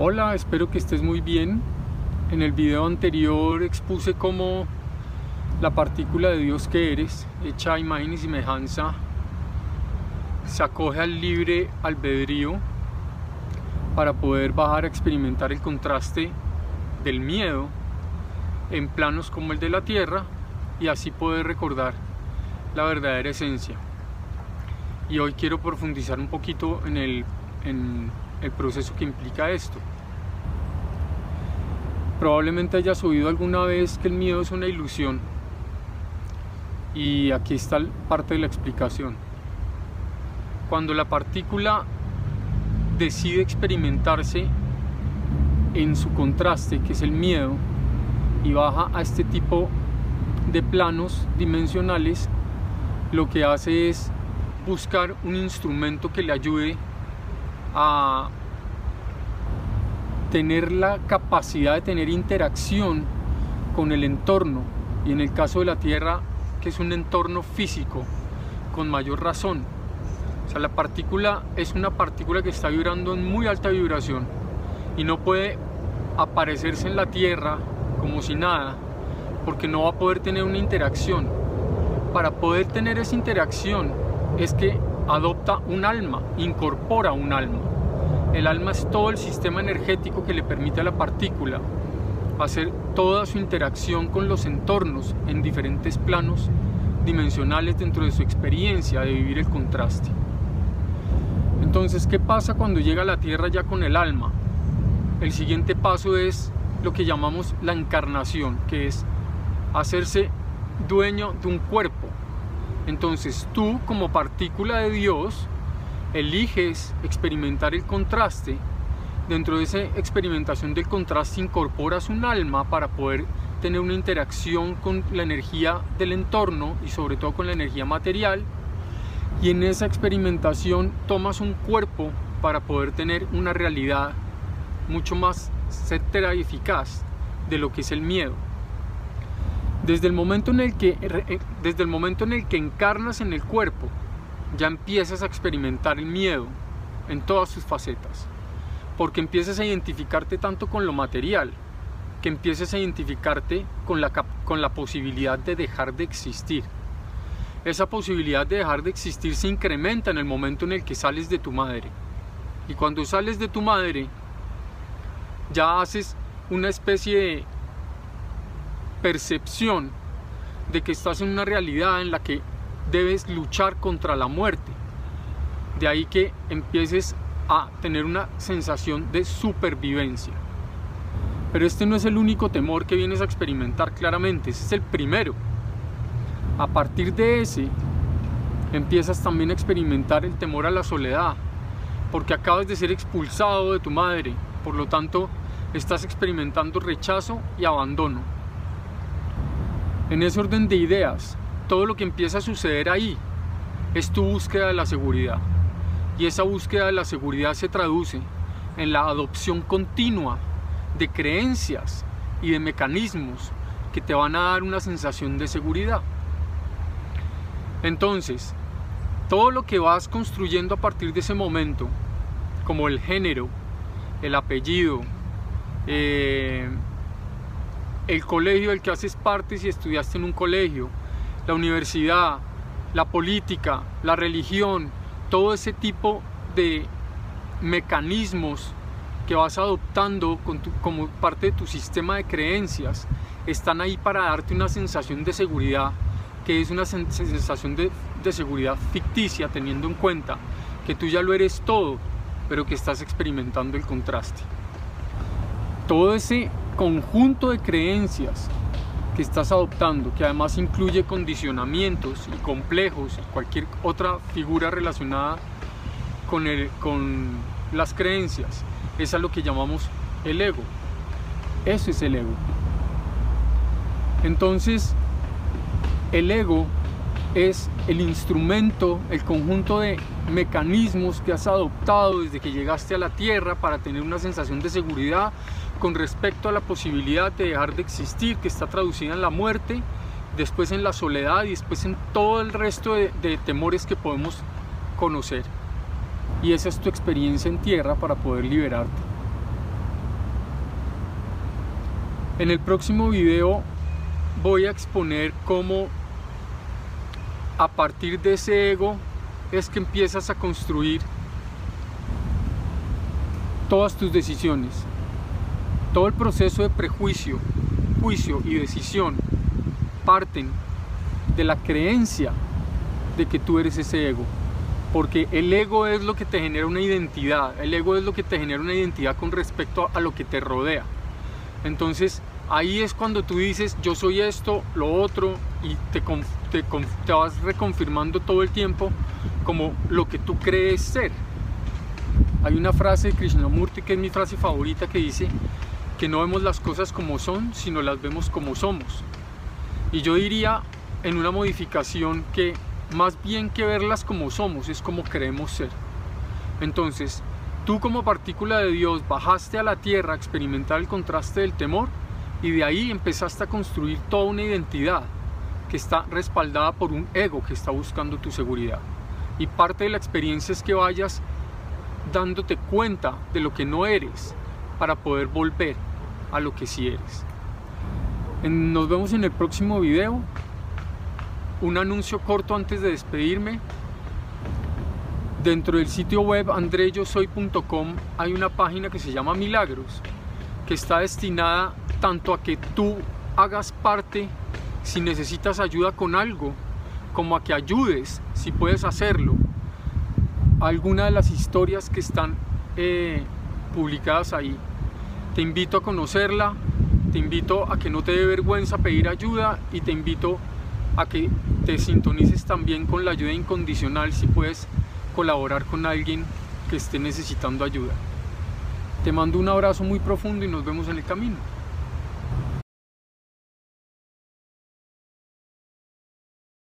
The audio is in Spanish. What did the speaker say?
Hola, espero que estés muy bien. En el video anterior expuse cómo la partícula de Dios que eres, hecha a imagen y semejanza, se acoge al libre albedrío para poder bajar a experimentar el contraste del miedo en planos como el de la tierra y así poder recordar la verdadera esencia. Y hoy quiero profundizar un poquito en el, en el proceso que implica esto. Probablemente hayas oído alguna vez que el miedo es una ilusión. Y aquí está parte de la explicación. Cuando la partícula decide experimentarse en su contraste, que es el miedo, y baja a este tipo de planos dimensionales, lo que hace es buscar un instrumento que le ayude a tener la capacidad de tener interacción con el entorno y en el caso de la Tierra que es un entorno físico con mayor razón. O sea, la partícula es una partícula que está vibrando en muy alta vibración y no puede aparecerse en la Tierra como si nada porque no va a poder tener una interacción. Para poder tener esa interacción es que adopta un alma, incorpora un alma. El alma es todo el sistema energético que le permite a la partícula hacer toda su interacción con los entornos en diferentes planos dimensionales dentro de su experiencia de vivir el contraste. Entonces, ¿qué pasa cuando llega a la Tierra ya con el alma? El siguiente paso es lo que llamamos la encarnación, que es hacerse dueño de un cuerpo. Entonces tú como partícula de Dios eliges experimentar el contraste, dentro de esa experimentación del contraste incorporas un alma para poder tener una interacción con la energía del entorno y sobre todo con la energía material y en esa experimentación tomas un cuerpo para poder tener una realidad mucho más certera y eficaz de lo que es el miedo. Desde el momento en el que, eh, desde el momento en el que encarnas en el cuerpo, ya empiezas a experimentar el miedo en todas sus facetas, porque empiezas a identificarte tanto con lo material, que empiezas a identificarte con la, con la posibilidad de dejar de existir. Esa posibilidad de dejar de existir se incrementa en el momento en el que sales de tu madre. Y cuando sales de tu madre, ya haces una especie de percepción de que estás en una realidad en la que debes luchar contra la muerte. De ahí que empieces a tener una sensación de supervivencia. Pero este no es el único temor que vienes a experimentar claramente, ese es el primero. A partir de ese, empiezas también a experimentar el temor a la soledad, porque acabas de ser expulsado de tu madre, por lo tanto estás experimentando rechazo y abandono. En ese orden de ideas, todo lo que empieza a suceder ahí es tu búsqueda de la seguridad. Y esa búsqueda de la seguridad se traduce en la adopción continua de creencias y de mecanismos que te van a dar una sensación de seguridad. Entonces, todo lo que vas construyendo a partir de ese momento, como el género, el apellido, eh, el colegio del que haces parte si estudiaste en un colegio, la universidad, la política, la religión, todo ese tipo de mecanismos que vas adoptando como parte de tu sistema de creencias están ahí para darte una sensación de seguridad, que es una sensación de, de seguridad ficticia, teniendo en cuenta que tú ya lo eres todo, pero que estás experimentando el contraste. Todo ese conjunto de creencias que estás adoptando, que además incluye condicionamientos y complejos y cualquier otra figura relacionada con, el, con las creencias, es a lo que llamamos el ego. Eso es el ego. Entonces, el ego es el instrumento, el conjunto de mecanismos que has adoptado desde que llegaste a la Tierra para tener una sensación de seguridad con respecto a la posibilidad de dejar de existir, que está traducida en la muerte, después en la soledad y después en todo el resto de, temores que podemos conocer. Y esa es tu experiencia en tierra para poder liberarte. En el próximo video voy a exponer cómo a partir de ese ego es que empiezas a construir todas tus decisiones. Todo el proceso de prejuicio, juicio y decisión parten de la creencia de que tú eres ese ego. Porque el ego es lo que te genera una identidad, el ego es lo que te genera una identidad con respecto a lo que te rodea. Entonces ahí es cuando tú dices yo soy esto, lo otro y te, te, te vas reconfirmando todo el tiempo como lo que tú crees ser. Hay una frase de Krishnamurti que es mi frase favorita que dice que no vemos las cosas como son, sino las vemos como somos. Y yo diría en una modificación que más bien que verlas como somos, es como queremos ser. Entonces, tú como partícula de Dios bajaste a la tierra a experimentar el contraste del temor y de ahí empezaste a construir toda una identidad que está respaldada por un ego que está buscando tu seguridad. Y parte de la experiencia es que vayas dándote cuenta de lo que no eres para poder volver a lo que sí eres. Nos vemos en el próximo video un anuncio corto antes de despedirme. Dentro del sitio web andreyosoy.com hay una página que se llama Milagros, que está destinada tanto a que tú hagas parte si necesitas ayuda con algo, como a que ayudes si puedes hacerlo. Alguna de las historias que están eh, publicadas ahí. Te invito a conocerla, te invito a que no te dé vergüenza pedir ayuda y te invito a que te sintonices también con la ayuda incondicional si puedes colaborar con alguien que esté necesitando ayuda. Te mando un abrazo muy profundo y nos vemos en el camino.